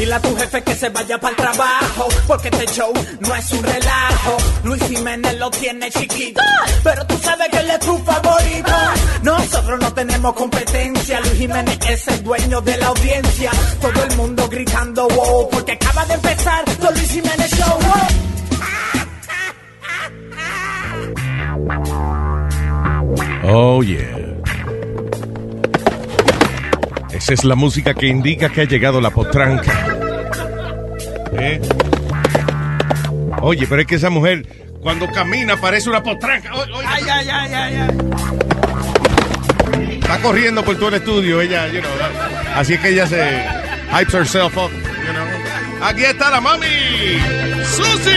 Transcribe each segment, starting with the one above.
Dile a tu jefe que se vaya para el trabajo, porque este show no es un relajo. Luis Jiménez lo tiene chiquito, pero tú sabes que él es tu favorito. Nosotros no tenemos competencia, Luis Jiménez es el dueño de la audiencia. Todo el mundo gritando wow, porque acaba de empezar The Luis Jiménez Show. Oh, yeah. Esa es la música que indica que ha llegado la potranca. ¿Eh? Oye, pero es que esa mujer, cuando camina, parece una potranca. O- oye, Ay, ay, ay, ay, ay. Está corriendo por todo el estudio, ella, you know. Así es que ella se hypes herself up, you know. Aquí está la mami, Susi.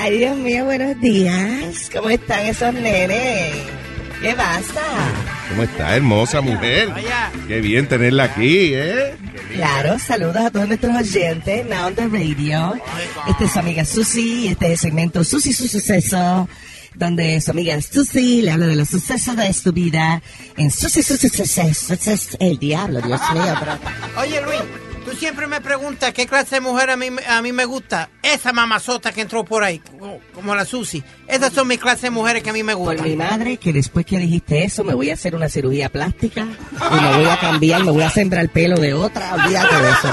Ay, Dios mío, buenos días. ¿Cómo están esos nenes? ¿Qué pasa? ¿Cómo está, hermosa mujer? Qué bien tenerla aquí, ¿eh? Claro, saludos a todos nuestros oyentes, Now on the Radio. Esta es su amiga Susi, este es el segmento Susi su suceso, donde su amiga Susi le habla de los sucesos de su vida en Susi su suceso. Es el diablo, Dios mío. Pero... Oye, Luis, tú siempre me preguntas qué clase de mujer a mí, a mí me gusta. Esa mamazota que entró por ahí, como, la Susi. Esas son mis clases de mujeres que a mí me Por mi gustan. madre, que después que dijiste eso, me voy a hacer una cirugía plástica y me voy a cambiar, me voy a sembrar el pelo de otra, olvídate de eso.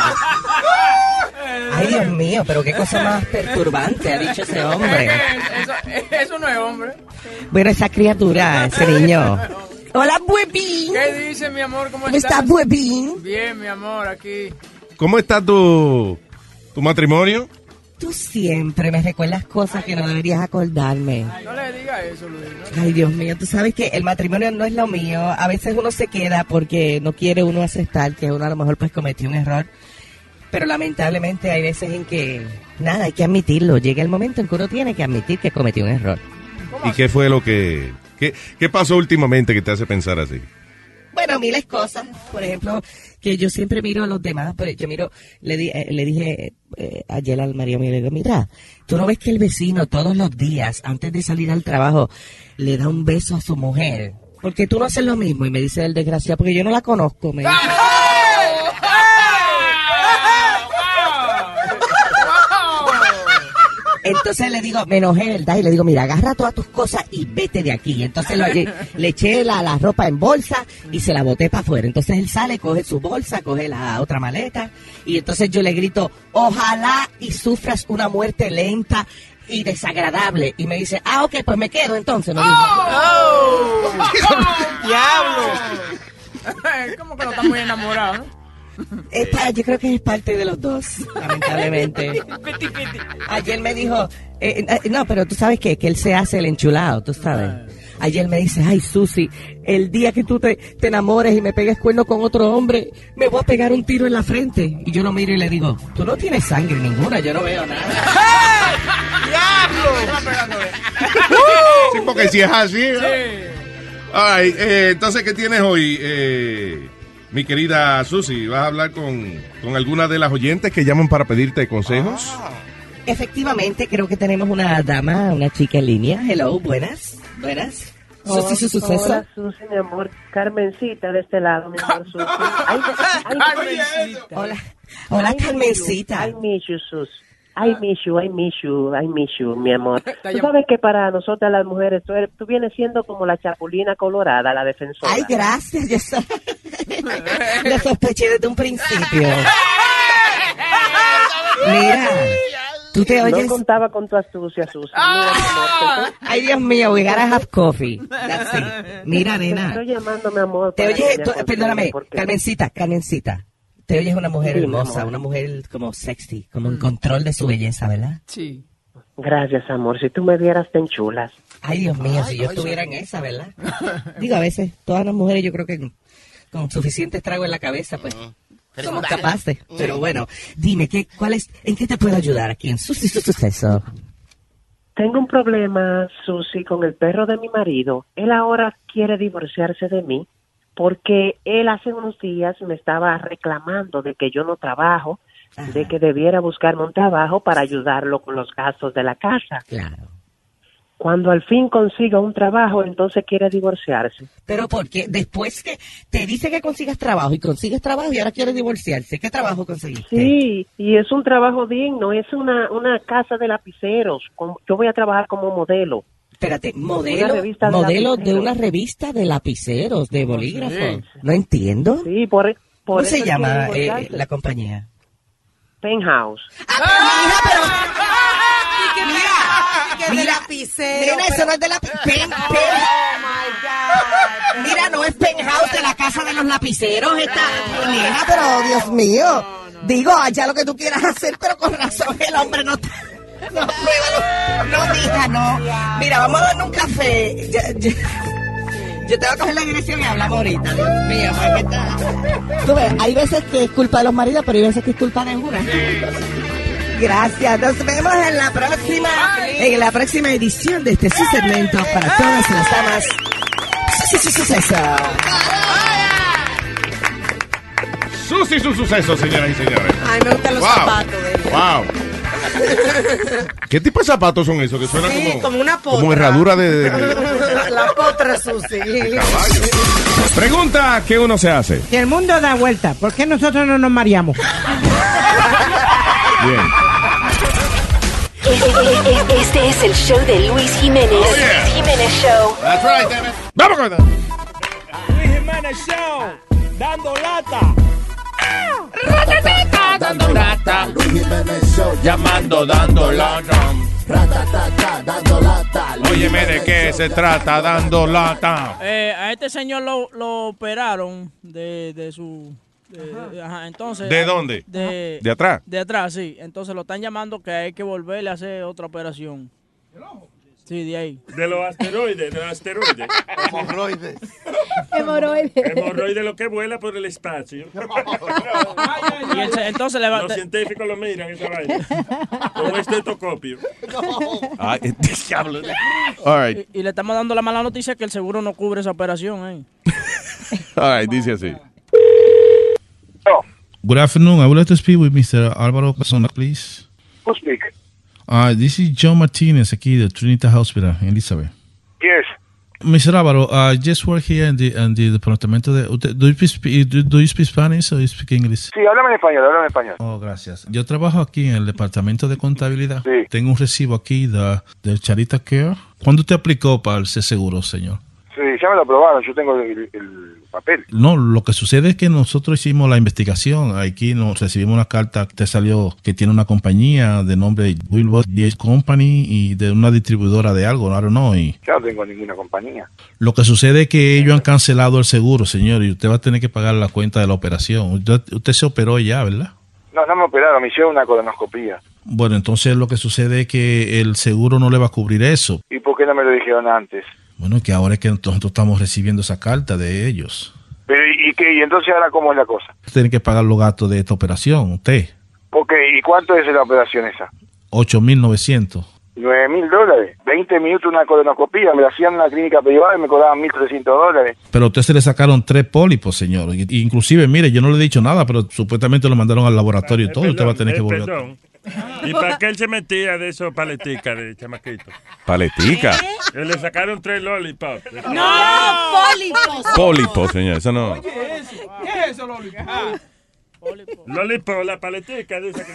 Ay, Dios mío, pero qué cosa más perturbante ha dicho ese hombre. Eso, eso no es hombre. Bueno, esa criatura, ese niño. Hola, buebín. ¿Qué dice, mi amor? ¿Cómo, ¿Cómo estás? estás, buebín? Bien, mi amor, aquí. ¿Cómo está tu, tu matrimonio? Tú siempre me recuerdas cosas que no deberías acordarme. No le diga eso, Luis. ¿no? Ay, Dios mío, tú sabes que el matrimonio no es lo mío. A veces uno se queda porque no quiere uno aceptar que uno a lo mejor pues cometió un error. Pero lamentablemente hay veces en que, nada, hay que admitirlo. Llega el momento en que uno tiene que admitir que cometió un error. ¿Y qué fue lo que... ¿Qué, qué pasó últimamente que te hace pensar así? Bueno, miles cosas. Por ejemplo, que yo siempre miro a los demás, pero yo miro, le, di- eh, le dije eh, ayer al marido mío, le digo, mira, tú no ves que el vecino todos los días, antes de salir al trabajo, le da un beso a su mujer. Porque tú no haces lo mismo. Y me dice el desgraciado, porque yo no la conozco. Me dice. Entonces le digo, me enojé, ¿verdad? Y le digo, mira, agarra todas tus cosas y vete de aquí. Entonces lo- le, le eché la, la ropa en bolsa y se la boté para afuera. Entonces él sale, coge su bolsa, coge la otra maleta. Y entonces yo le grito, ojalá y sufras una muerte lenta y desagradable. Y me dice, ah, ok, pues me quedo entonces. Me dijo. ¡Diablo! ¿Cómo que no está muy enamorado, no? Es pa- yo creo que es parte de los dos, lamentablemente. Ayer me dijo, eh, eh, no, pero tú sabes que, que él se hace el enchulado, tú sabes. Ayer me dice, ay, Susi, el día que tú te, te enamores y me pegues cuerno con otro hombre, me voy a pegar un tiro en la frente. Y yo lo miro y le digo, tú no tienes sangre ninguna, yo no veo nada. Sí, porque si es así... ¿eh? Ay, eh, entonces, ¿qué tienes hoy, eh, mi querida Susi? ¿Vas a hablar con, con alguna de las oyentes que llaman para pedirte consejos? Efectivamente, creo que tenemos una dama, una chica en línea. Hello, buenas, buenas. Susi, su suceso. Hola, Susi, mi amor. Carmencita de este lado, mi amor, Susi. Ay, ay, Carmencita. Hola, hola, I Carmencita. miss you, Sus. I miss you, I miss you, I miss you, mi amor. Tú sabes que para nosotras las mujeres, tú, eres- tú vienes siendo como la chapulina colorada, la defensora. Ay, gracias. Yo so- Lo sospeché desde un principio. Mira, tú te no oyes. contaba con tu astucia, amor, te- Ay, Dios mío, we gotta have coffee. That's it. Mira, te, nena. estoy llamando, mi amor. Te oyes, tú- perdóname, Carmencita, Carmencita. Te oyes una mujer Sí, hermosa, una mujer como sexy, como en control de su belleza, ¿verdad? Sí. Gracias, amor. Si tú me vieras tan chulas. Ay, Dios mío, si yo estuviera en esa, ¿verdad? Digo, a veces, todas las mujeres yo creo que con, con suficiente trago en la cabeza, pues, somos capaces. Pero bueno, dime, ¿qué, cuál es, ¿en qué te puedo ayudar aquí en Susi su suceso? Tengo un problema, Susi, con el perro de mi marido. Él ahora quiere divorciarse de mí porque él hace unos días me estaba reclamando de que yo no trabajo, de que debiera buscarme un trabajo para ayudarlo con los gastos de la casa. Claro. Cuando al fin consiga un trabajo, entonces quiere divorciarse. Pero porque después que te dice que consigas trabajo y consigues trabajo y ahora quiere divorciarse, ¿qué trabajo conseguiste? Sí, y es un trabajo digno, es una, una casa de lapiceros. Yo voy a trabajar como modelo. Espérate, Una modelo, revista de modelo de una revista de lapiceros, de bolígrafos. No entiendo. Sí, por, por ¿Cómo eso se llama eh, la compañía? Penthouse. Hija, pero... Que de Mira, lapicero. Nena, eso no es de la... pen- pen- Mira, no es penthouse de la casa de los lapiceros esta... Nena, pero Dios mío. Digo, allá lo que tú quieras hacer, pero con razón el hombre no está... No, pruébalo. no, mija, no. Mira, vamos a darle un café. Ya- ya- Yo te voy a coger la dirección y hablamos ahorita. Dios mío, ¿para qué está? Tú ves, hay veces que es culpa de los maridos, pero hay veces que es culpa de una. Gracias. Nos vemos en la próxima, en la próxima edición de este su segmento para todas las damas. Sí, sí, sí, suceso. Susi su suceso, señoras y señores. Ay, me gustan los Wow. zapatos de ella. Wow. ¿Qué tipo de zapatos son esos? Que suenan Sí, como, como una potra. como herradura de, de- de- La potra Susi. Pregunta que uno se hace. Si el mundo da vuelta, ¿por qué nosotros no nos mareamos? Bien. Este, es el show de Luis Jiménez. Oh, yeah. Luis Jiménez Show. That's right, damn it. Vamos con Luis Jiménez Show, dando lata. Dando lata. Luis Jiménez Show. Llamando, dando lata. Ratatata, dando lata. Luis Óyeme de qué Show. se trata, dando lata. Eh, a este señor lo, lo operaron de, de su... de- ajá, entonces, ¿De dónde? De, ¿De atrás? De atrás, sí. Entonces lo están llamando que hay que volverle a hacer otra operación. Sí, de ahí. De los asteroides, de los asteroides. Hemorroides. Hemorroide lo que vuela por el espacio. Y se- entonces le va... Los científicos lo miran esa vaina. Un estetoscopio. Ay, diablo. All right, Y, y le estamos dando la mala noticia que el seguro no cubre esa operación, ¿eh? all right, dice así. Good afternoon. I would like to speak with Mr. Álvaro Casona, please. Who speak? Uh, this is John Martinez aquí de Trinity Hospital Elizabeth. Yes. Mr. Álvaro, I just work here in the, in the departamento de... Do you, speak, do, do you speak Spanish or you speak English? Sí, háblame en español, háblame en español. Oh, gracias. Yo trabajo aquí en el departamento de contabilidad. Sí. Tengo un recibo aquí de, del Charita Care. ¿Cuándo usted aplicó para ese seguro, señor? Sí, ya me lo aprobaron, yo tengo el, el papel. No, lo que sucede es que nosotros hicimos la investigación. Aquí nos recibimos una carta que te salió que tiene una compañía de nombre Wilbur DS Company y de una distribuidora de algo, don't know. Y Ya no tengo ninguna compañía. lo que sucede es que ellos han cancelado el seguro, señor, y usted va a tener que pagar la cuenta de la operación. Usted, usted se operó ya, ¿verdad? No, no me operaron, me hicieron una colonoscopía. Bueno, entonces lo que sucede es que el seguro no le va a cubrir eso. ¿Y por qué no me lo dijeron antes? Bueno, que ahora es que nosotros estamos recibiendo esa carta de ellos. Pero, ¿y, qué? ¿Y entonces ahora cómo es la cosa? Tiene que pagar los gastos de esta operación, usted. Ok, ¿y cuánto es la operación esa? 8.900. Nueve mil dólares. 20 minutos una colonoscopía, me la hacían en una clínica privada y me cobraban 1.300 dólares. Pero a usted se le sacaron tres pólipos, señor. Y- Inclusive, mire, yo no le he dicho nada, pero supuestamente lo mandaron al laboratorio y todo. y usted va a tener que Eh, volver. perdón. ¿Y para qué él se metía de esos paleticas de chamaquito? Paletica. Él le sacaron tres lollipops. No, pólipos. Pólipo, señor. Eso no. ¿Qué es eso, Loli? Lollipop, la paletica de esa que...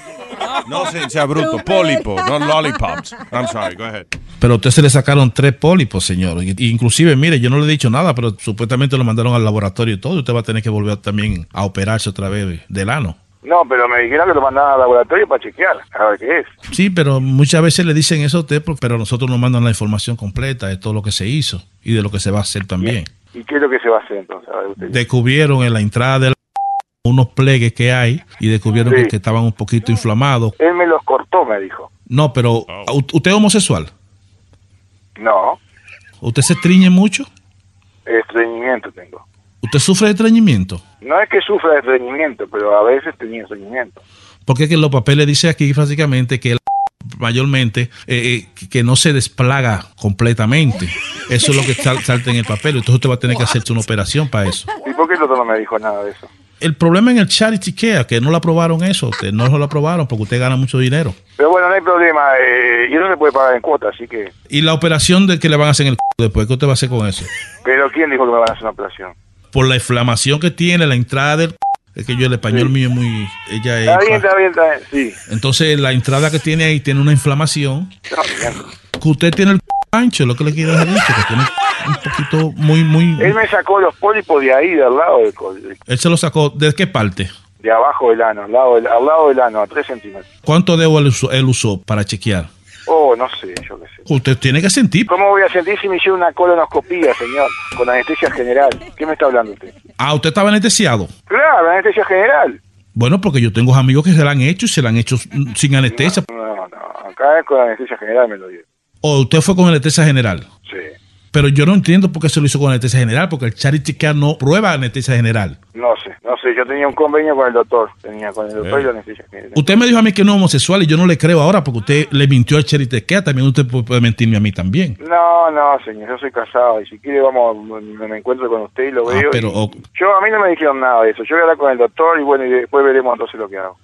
No se- sea bruto. Pólipo, no lollipops. I'm sorry, go ahead. Pero a usted se le sacaron tres pólipos, señor. Y- Inclusive, mire, yo no le he dicho nada, pero supuestamente lo mandaron al laboratorio y todo. y Usted va a tener que volver también a operarse otra vez del ano. No, pero me dijeron que lo mandaban al laboratorio para chequear, a ver qué es. Sí, pero muchas veces le dicen eso a usted, pero nosotros nos mandan la información completa de todo lo que se hizo y de lo que se va a hacer también. ¿Y qué es lo que se va a hacer entonces? A ver, usted. Descubrieron en la entrada de la unos plegues que hay y descubrieron Sí. que, que estaban un poquito inflamados. Él me los cortó, me dijo. No, pero ¿u- ¿usted es homosexual? No, ¿Usted se triñe mucho? estreñimiento tengo. ¿Usted sufre de estreñimiento? No es que sufra de estreñimiento, pero a veces tenía estreñimiento. Porque que los papeles dice aquí básicamente que el mayormente eh, eh, que no se desplaga completamente. Eso es lo que sal- salta en el papel. Entonces usted va a tener que hacerse una operación para eso. ¿Y por qué el doctor no me dijo nada de eso? El problema en el charity care, que no lo aprobaron eso, usted no lo aprobaron porque usted gana mucho dinero. Pero bueno, no hay problema. Eh, y eso se puede pagar en cuota, así que... Y la operación de que le van a hacer en el c después, ¿qué usted va a hacer con eso? Pero ¿quién dijo que me van a hacer una operación? Por la inflamación que tiene la entrada del es que yo el español mío es muy... Ella es... Está bien, está bien, está bien. Sí. Entonces la entrada que tiene ahí tiene una inflamación. No. Que usted tiene el ancho, lo que le quiero decir, que tiene un poquito muy, muy... Él me sacó los pólipos de ahí, del lado del, Él se lo sacó, ¿de qué parte? de abajo del ano, al lado del, al lado del ano, a 3 centímetros. ¿Cuánto debo él usó, él usó para chequear? Oh, no sé, yo qué sé. Usted tiene que sentir. ¿Cómo voy a sentir si me hicieron una colonoscopía, señor? Con anestesia general. ¿Qué me está hablando usted? Ah, usted estaba anestesiado. Claro, anestesia general. Bueno, porque yo tengo amigos que se la han hecho y se la han hecho mm, sin anestesia. No, no, acá es con anestesia general me lo dio. O usted fue con anestesia general. Sí. Pero yo no entiendo por qué se lo hizo con anestesia general, porque el Charity Care no prueba anestesia general. No sé, no sé, yo tenía un convenio con el doctor. Tenía con el doctor y la anestesia general. Usted me dijo a mí que no es homosexual y yo no le creo ahora porque usted le mintió al Charity Care. También usted pu- puede mentirme a mí también. No, no, señor, yo soy casado y si quiere vamos, me, me encuentro con usted y lo Ah, veo. y- pero Yo, a mí no me dijeron nada de eso. Yo voy a hablar con el doctor y bueno, y después veremos entonces lo que hago.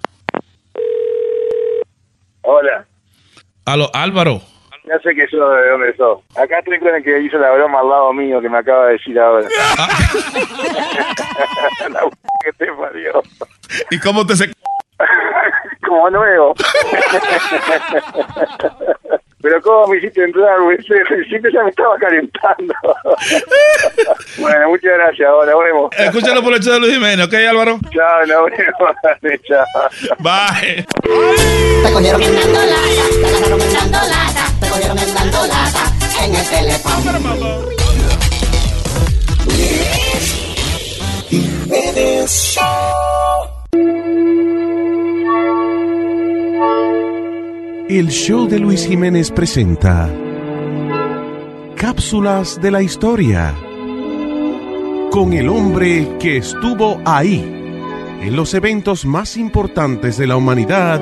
Hola, Aló, Álvaro. Ya sé que sos de dónde sos. Acá estoy con el que hizo la broma al lado mío que me acaba de decir ahora. la p- que te parió. ¿Y cómo te se... Como nuevo. Pero cómo me hiciste entrar, güey. Siempre ya me estaba calentando. bueno, muchas gracias. Ahora vemos. Escúchalo por el show de Luis Jiménez, ¿ok, Álvaro? Chao, nos vemos. Chao. Bye. Te el El show de Luis Jiménez presenta Cápsulas de la historia con el hombre que estuvo ahí en los eventos más importantes de la humanidad,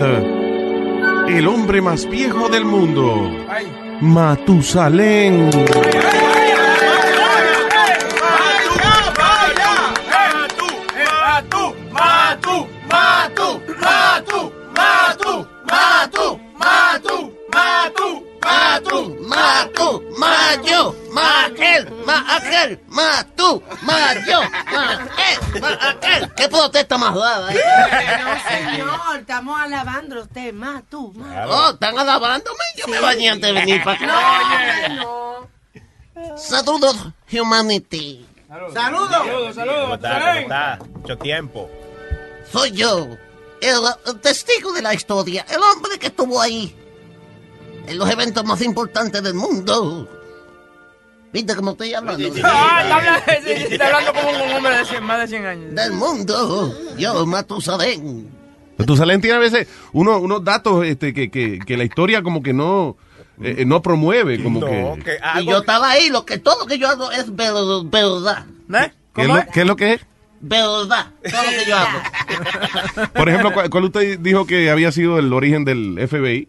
el hombre más viejo del mundo, Matusalén. Matu, matu, matu, matu, matu, matu, matu, matu, matu, matu, mayo, maquel, maquel, matu, mayo, maquel, maquel. ¿Qué protesta más dada? eh? No, señor, estamos alabando a usted, más tú, más. Oh, están alabándome. Yo me bañé antes de venir para acá. No, Saludos, humanity. Saludos. ¿Cómo está? ¿Cómo está? Mucho tiempo. Soy yo, el, el testigo de la historia, el hombre que estuvo ahí en los eventos más importantes del mundo. ¿Viste cómo estoy hablando? Ah, está hablando, como un hombre de 100, más de 100 años. Del mundo. Yo, Matusalén. Matusalén tiene a veces unos, unos datos este, que, que, que la historia como que no, eh, eh, no promueve, como que... Y yo estaba ahí, lo que todo lo que yo hago es ver- verdad. ¿Qué es, lo, qué es lo que es? Verdad. Todo lo que yo hago. Por ejemplo, ¿cuál, cuál usted dijo que había sido el origen del FBI?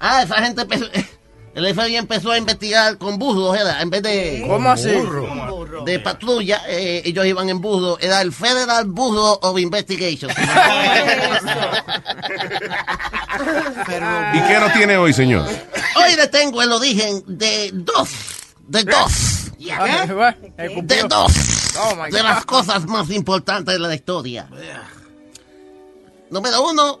Ah, esa gente empezó, el FBI empezó a investigar con burros, era, en vez de... ¿Cómo así? De patrulla, eh, ellos iban en burro, era el Federal Bureau of Investigation. ¿Y qué no tiene hoy, señor? Hoy le tengo el origen de dos, de dos, de dos. Oh, de las cosas más importantes de la historia. Número uno,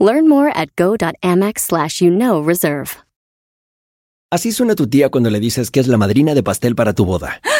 Learn more at go.amex slash you know reserve. Así suena tu tía cuando le dices que es la madrina de pastel para tu boda.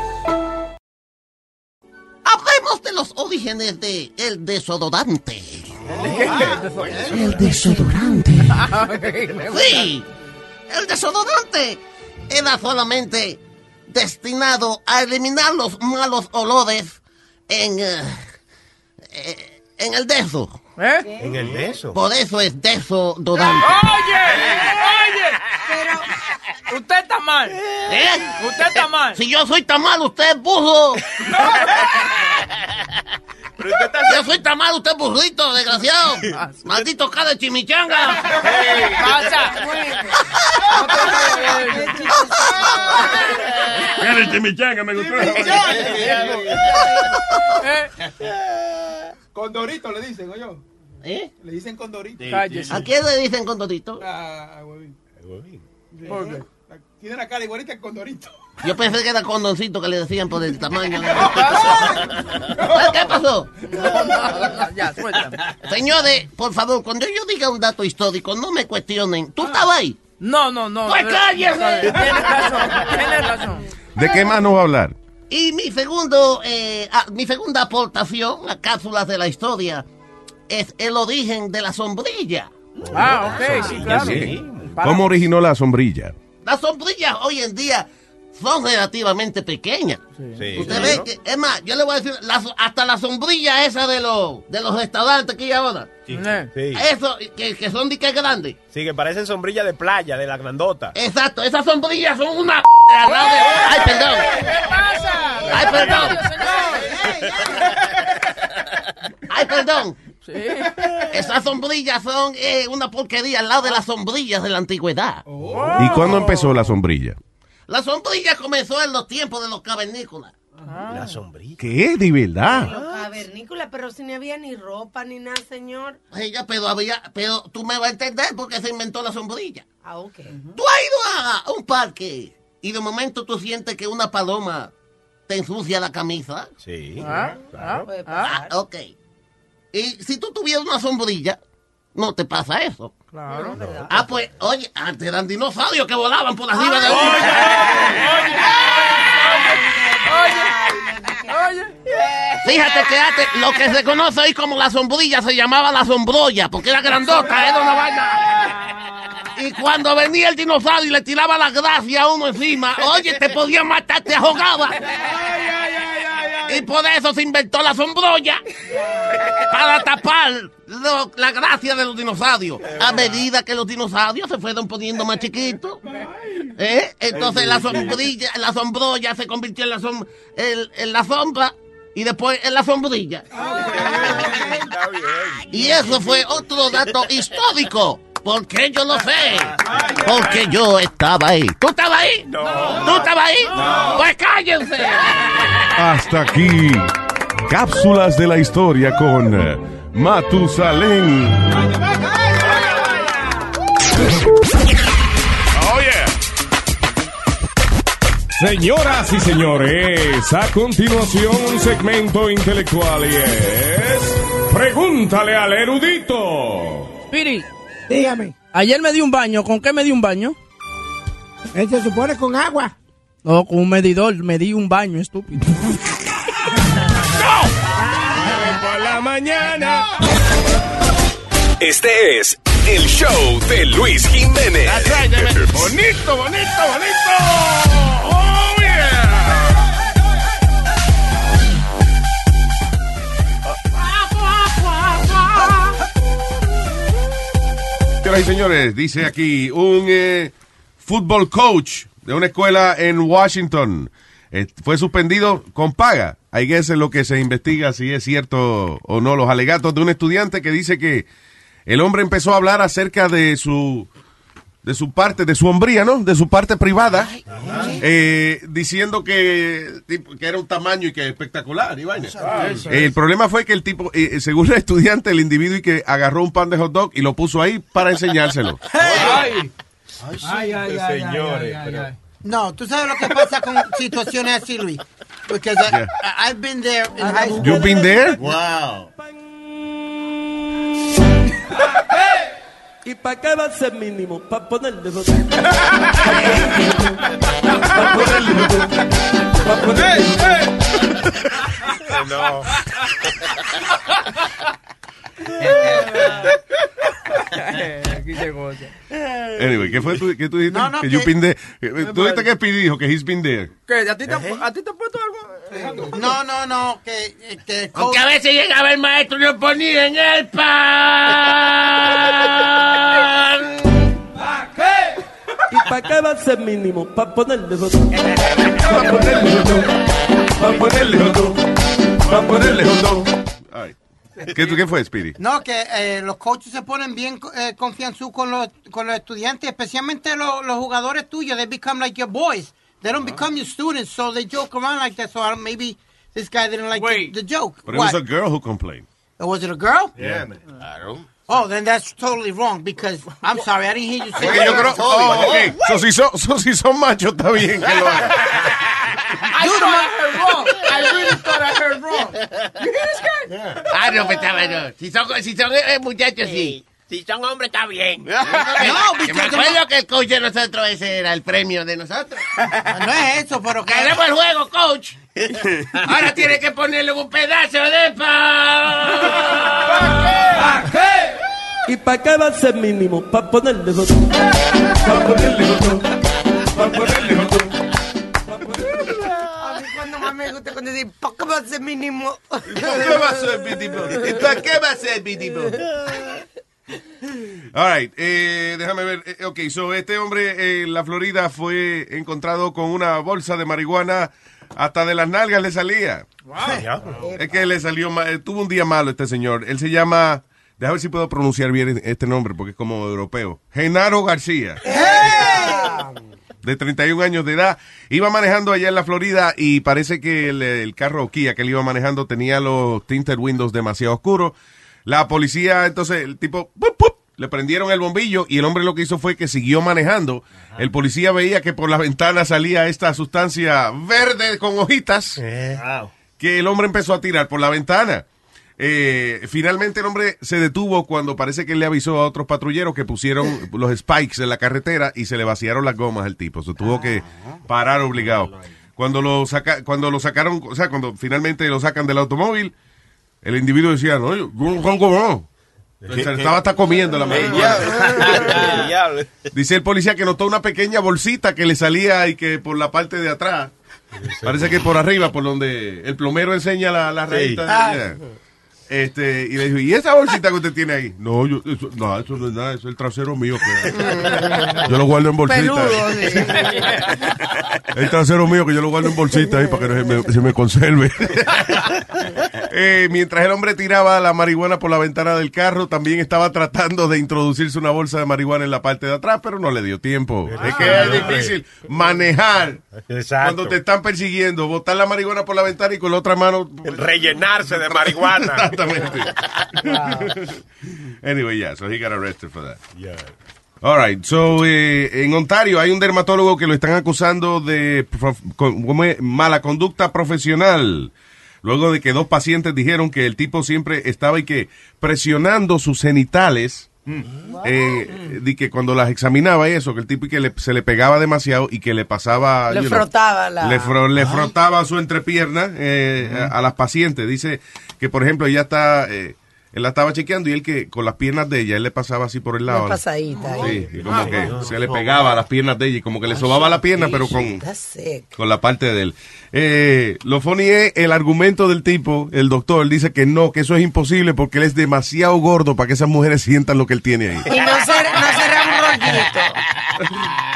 Hablemos de los orígenes de el desodorante. El desodorante. Sí, el desodorante era solamente destinado a eliminar los malos olores en, eh, eh, en el deso. En el beso. Por eso es desodorante. Oye, oye. Pero usted está mal. ¿Eh? Usted está mal. Si yo soy tan mal, usted es burro. Yo soy tan mal, usted es burrito, desgraciado. Maldito cara de chimichanga. Cara de chimichanga, me gustó. Condorito le dicen, oye. ¿Eh? Le dicen condorito. ¿A quién le dicen condorito? A, a Huevín. ¿Por qué? Tiene la cara igualita que condorito. Yo pensé que era condoncito que le decían por el tamaño. ¿Qué pasó? Ya, suéltame. Señores, por favor, cuando yo diga un dato histórico, no me cuestionen. ¿Tú estabas ahí? No, no, no. Pues cállese. Tienes razón, tienes razón. ¿De qué más nos va a hablar? Y mi segundo, eh, ah, mi segunda aportación a cápsulas de la historia es el origen de la sombrilla. Ah, ok, sí, claro. Sí. ¿Cómo originó la sombrilla? Las sombrillas hoy en día son relativamente pequeñas. Usted ve que, es más, yo le voy a decir, hasta la sombrilla esa de los, de los restaurantes que hay ahora, Sí. eso, que, que son de que grandes. Sí, que parecen sombrilla de playa, de la grandota. Exacto, esas sombrillas son una al lado de- Ay, perdón. ¿Qué pasa? Ay, perdón. Ay, perdón. Esas sombrillas son eh, una porquería al lado de las sombrillas de la antigüedad. ¿Y cuándo empezó la sombrilla? La sombrilla comenzó en los tiempos de los cavernícolas. La sombrilla. ¿Qué? ¿De verdad? Cavernícola, pero si no había ni ropa ni nada, señor. Ella, pero había, pero tú me vas a entender porque se inventó la sombrilla. Ah, ok. Tú has ido a un parque y de momento tú sientes que una paloma te ensucia la camisa. Sí. Ah, claro. Ah, ok. Y si tú tuvieras una sombrilla, no te pasa eso. Claro. Ah, pues, oye, antes eran dinosaurios que volaban por arriba de uno. Fíjate que antes lo que se conoce hoy como la sombrilla se llamaba la sombrolla, porque era grandota, era una vaina. Y cuando venía el dinosaurio y le tiraba la gracia a uno encima, oye, te podía matar, te ahogaba. Y por eso se inventó la sombrolla para tapar lo- la gracia de los dinosaurios. A medida que los dinosaurios se fueron poniendo más chiquitos, ¿eh? entonces la sombrilla, la sombrolla se convirtió en la, som- en- en la sombra y después en la sombrilla. Y eso fue otro dato histórico. Porque yo lo sé. Porque yo estaba ahí. ¿Tú estabas ahí? ¿Tú estabas ahí? Pues cállense. Hasta aquí. Cápsulas de la historia con Matusalén. Oh, yeah. Señoras y señores, a continuación un segmento intelectual y es... Pregúntale al erudito. Piri, Dígame. ayer me di un baño. ¿Con qué me di un baño? Él se supone con agua. No, con un medidor. Me di un baño, estúpido. Por la mañana. Este es el show de Luis Jiménez. Bonito, bonito, bonito. Y señores, dice aquí un eh, fútbol coach de una escuela en Washington eh, fue suspendido con paga. Ahí es lo que se investiga si es cierto o no los alegatos de un estudiante que dice que el hombre empezó a hablar acerca de su de su parte, de su hombría, ¿no? De su parte privada, eh, diciendo que, que era un tamaño y que espectacular. Y vaina. Ay, Eh, el problema fue que el tipo, eh, según el estudiante, el individuo y que agarró un pan de hot dog y lo puso ahí para enseñárselo. Ay, Ay, ay, ay, señores, ay, pero-. No, tú sabes lo que pasa con situaciones así, Luis. Because I- Yeah. I, have been there in high school. You've been there? Wow. ¿Y para qué va a ser mínimo? Para ponerle dos. Para ponerle No. Aquí se goza. Anyway, ¿qué fue tú, qué tú dijiste? No, no, que, que- been there. Eh, Tú dijiste que Speedy dijo que he's been there. ¿Qué? ¿A ti te, a ti te ha puesto algo? No, no, no, que, que coach- a veces llegaba el maestro y lo ponía en el pan. ¿Y para qué va a ser mínimo? Para ponerle dos. Para ponerle dos. Para ponerle dog. Para ponerle. Ay. ¿Qué, ¿Qué fue, Speedy? No, que eh, los coaches se ponen bien eh, confianzudos con los, con los estudiantes, especialmente los, los jugadores tuyos. They become like your boys. They don't become your students, so they joke around like that. So I don't- maybe this guy didn't like the, the joke. But it was a girl who complained. Oh, was it a girl? Yeah, Claro. Oh, then that's totally wrong because I'm sorry, I didn't hear you say que yo creo. Oh, ok. So, si son, so, si son machos, está bien que lo hagan. I thought I heard wrong. I really thought I heard wrong. You hear this guy? Ah, no, pues está bueno. Si son, si son eh, muchachos, sí. Si son hombres, está bien. No, because me acuerdo que el coach de nosotros, ese era el premio de nosotros. No es eso, pero que... Ganamos el juego, coach. Ahora tiene que ponerle un pedazo de pan. ¿Y para qué va a ser mínimo? Para ponerle dos. Para ponerle dos. Para ponerle me gusta cuando dicen, ¿para qué va a ser mínimo? ¿Por qué va a ser mínimo? ¿Y para qué va a ser mínimo? All right, eh, déjame ver. Eh, ok, so este hombre en la Florida fue encontrado con una bolsa de marihuana hasta de las nalgas le salía. Es que le salió mal, eh, tuvo un día malo este señor. Él se llama, déjame ver si puedo pronunciar bien este nombre porque es como europeo. Genaro García. De 31 años de edad. Iba manejando allá en la Florida y parece que el, el carro Kia que él iba manejando tenía los tinted windows demasiado oscuros. La policía, entonces, el tipo, ¡pup, pup! le prendieron el bombillo y el hombre lo que hizo fue que siguió manejando. El policía veía que por la ventana salía esta sustancia verde con hojitas que el hombre empezó a tirar por la ventana. Eh, finalmente el hombre se detuvo cuando parece que él le avisó a otros patrulleros que pusieron los spikes en la carretera y se le vaciaron las gomas al tipo. Se tuvo que parar obligado. Cuando lo, saca, cuando lo sacaron, o sea, cuando finalmente lo sacan del automóvil, el individuo decía, no, yo no estaba hasta comiendo la marihuana. Dice el policía que notó una pequeña bolsita que le salía y que por la parte de atrás, parece que por arriba, por donde el plomero enseña la, la rayita. Ah. Este, y le dijo, ¿y esa bolsita que usted tiene ahí? No, yo, eso, no, eso no es nada, eso es el trasero mío. que- yo lo guardo en bolsita. Peludo, sí. El trasero mío que yo lo guardo en bolsita ahí para que no se me, se me conserve. Eh, mientras el hombre tiraba la marihuana por la ventana del carro, también estaba tratando de introducirse una bolsa de marihuana en la parte de atrás, pero no le dio tiempo. es que es difícil manejar cuando te están persiguiendo, botar la marihuana por la ventana y con la otra mano Rellenarse de marihuana. Exactamente. anyway, yeah, so he got arrested for that. All right, so eh, en Ontario hay un dermatólogo que lo están acusando de mala conducta profesional. Luego de que dos pacientes dijeron que el tipo siempre estaba y que presionando sus genitales, eh, de que cuando las examinaba y eso, que el tipo y que le- se le pegaba demasiado y que le pasaba, Le know, frotaba la... le, fro- le frotaba su entrepierna eh, a, a las pacientes. Dice que, por ejemplo, ella está, eh, él la estaba chequeando y él que con las piernas de ella, él le pasaba así por el lado. Una pasadita ahí. Sí, y como que se le pegaba a las piernas de ella y como que le sobaba la pierna, pero con, con la parte de él. Eh, lo funny es el argumento del tipo, el doctor, dice que no, que eso es imposible porque él es demasiado gordo para que esas mujeres sientan lo que él tiene ahí. Y no será, no será un rollito.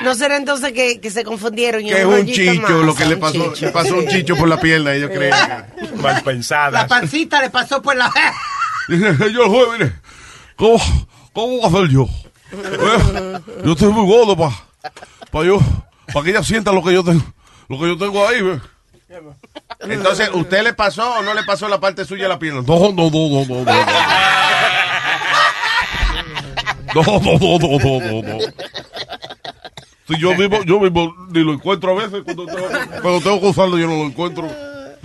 No será entonces que, que se confundieron. y Que es un chicho, más, lo que le pasó, chicho. le pasó un chicho por la pierna, ellos creen. Mal pensadas. La pancita le pasó por la... Dice, yo, joder, mire, ¿cómo, ¿cómo voy a hacer yo? Eh, Yo estoy muy gordo para pa yo, para que ella sienta lo que yo tengo, lo que yo tengo ahí. ve. Entonces, ¿usted le pasó o no le pasó la parte suya de la pierna? No, no, no, no, no, no. No, no, no, no, no, no, no. Si yo mismo, yo mismo ni lo encuentro a veces cuando tengo, cuando tengo que usarlo yo no lo encuentro.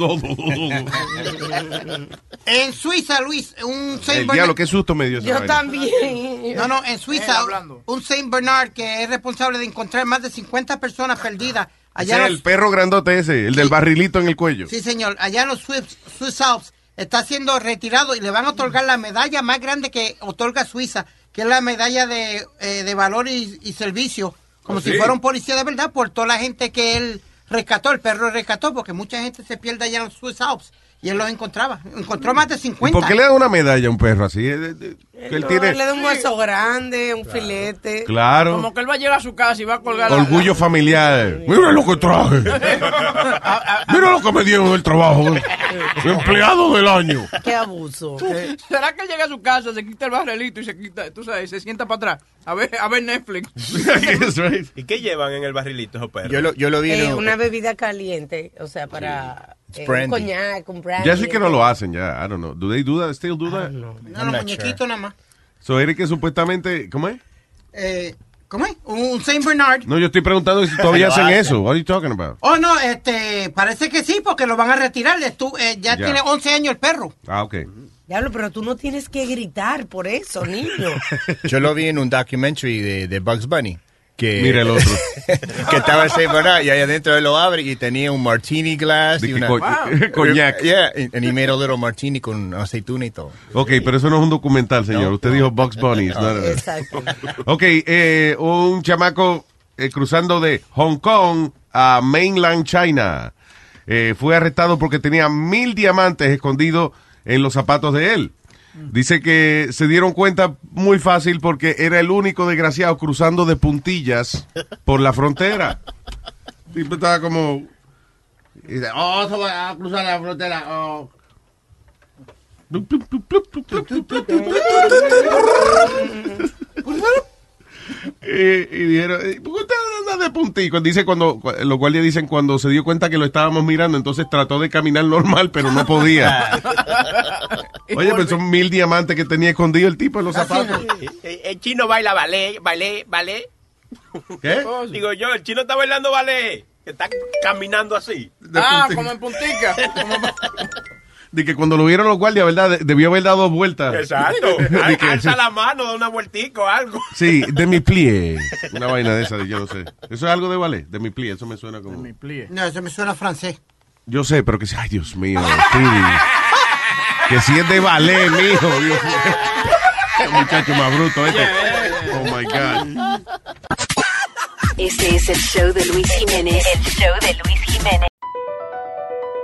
En Suiza, Luis, un Saint El Bernard- diablo, qué susto me dio Yo vaina. también. No, no, en Suiza, un Saint Bernard que es responsable de encontrar más de 50 personas perdidas Ese allá es en el los, perro grandote ese, el del barrilito en el cuello. Sí, señor, allá en los Swiss, Swiss Alps está siendo retirado y le van a otorgar la medalla más grande que otorga Suiza, que es la medalla de, eh, de valor y, y servicio, como ¿Ah, si sí? fuera un policía de verdad, por toda la gente que él rescató, el perro rescató, porque mucha gente se pierde allá en los Swiss Alps y él los encontraba. Encontró más de ¿Y 50. por qué le dan una medalla a un perro así? Eh, eh, eh, Que él No, tiene Le da un hueso grande, un filete. Claro. Como que él va a llegar a su casa y va a colgar la- orgullo familiar. Mira lo que traje. Mira lo que me dieron en el trabajo. Empleado del año. Qué abuso. ¿Será que él llega a su casa, se quita el barrilito y se quita, tú sabes, se sienta para atrás? A ver, a ver Netflix. ¿Y qué llevan en el barrilito esos perros? Yo lo, yo lo vi Eh, una bebida caliente, o sea, para eh, un coñac, un brandy. Ya sí que no lo hacen ya. I don't know. Do they do that? Still do that? No, los muñequitos nada más. So Eric que supuestamente, ¿cómo es? Eh, ¿Cómo es? Un Saint Bernard. No, yo estoy preguntando si todavía hacen eso. What are you talking about? Oh, no, este, parece que sí, porque lo van a retirar. Estu- eh, ya, Ya. tiene 11 años el perro. Ah, ok. Diablo, pero tú no tienes que gritar por eso, niño. Yo lo vi en un documentary de, de Bugs Bunny. Que, Mira el otro. que estaba Bernard y ahí adentro él lo abre y tenía un martini glass y una... co- Wow. coñac. Yeah, and he made a little martini con aceituna y todo. Ok, pero eso no es un documental, señor. Usted dijo Bugs Bunny. a- Exacto. Ok, eh, un chamaco eh, cruzando de Hong Kong a mainland China eh, fue arrestado porque tenía mil diamantes escondidos en los zapatos de él. Dice que se dieron cuenta muy fácil porque era el único desgraciado cruzando de puntillas por la frontera. Siempre estaba como... y dice, oh, se va a cruzar la frontera. oh". Eh, y dijeron, ¿por qué usted anda de puntico? Dice cuando, cu- los guardias dicen cuando se dio cuenta que lo estábamos mirando, entonces trató de caminar normal, pero no podía. Oye, pero son mil diamantes que tenía escondido el tipo en los zapatos. El, el chino baila ballet, ballet, ballet. ¿Qué? Digo yo, el chino está bailando ballet. Que está caminando así. Ah, como en puntica. De que cuando lo vieron los guardias, ¿verdad? De- Debió haber dado dos vueltas. Exacto. De que- Alza la mano, da una vueltica o algo. Sí, de mi plie. Una vaina de esa, de yo no sé. Eso es algo de ballet, de mi plie. Eso me suena como. No, eso me suena francés. Yo sé, pero que sí. Ay, Dios mío. Que si es de ballet, mijo. Dios mío. Qué muchacho más bruto este. Oh my God. Este es el show de Luis Jiménez. El show de Luis Jiménez.